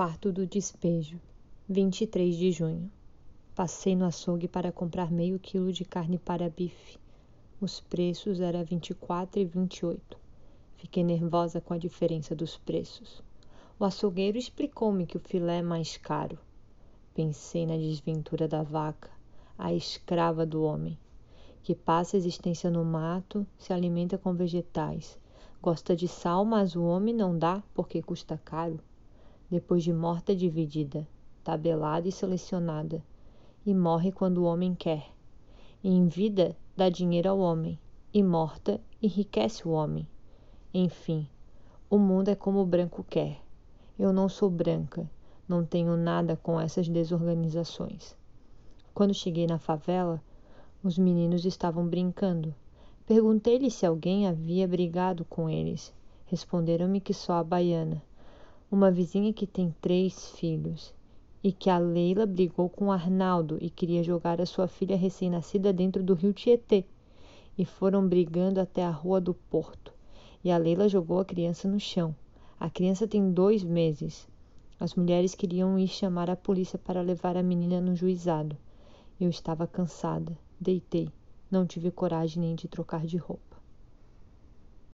Quarto do despejo, 23 de junho. Passei no açougue para comprar meio quilo de carne para bife. Os preços eram 24 e 28. Fiquei nervosa com a diferença dos preços. O açougueiro explicou-me que o filé é mais caro. Pensei na desventura da vaca, a escrava do homem, que passa a existência no mato, se alimenta com vegetais, gosta de sal, mas o homem não dá porque custa caro. Depois de morta dividida, tabelada e selecionada, e morre quando o homem quer. E em vida dá dinheiro ao homem, e morta enriquece o homem. Enfim, o mundo é como o branco quer. Eu não sou branca, não tenho nada com essas desorganizações. Quando cheguei na favela, os meninos estavam brincando. Perguntei-lhes se alguém havia brigado com eles. Responderam-me que só a baiana, uma vizinha que tem três filhos, e que a Leila brigou com Arnaldo e queria jogar a sua filha recém-nascida dentro do rio Tietê. E foram brigando até a rua do Porto. E a Leila jogou a criança no chão. A criança tem dois meses. As mulheres queriam ir chamar a polícia para levar a menina no juizado. Eu estava cansada, deitei, não tive coragem nem de trocar de roupa.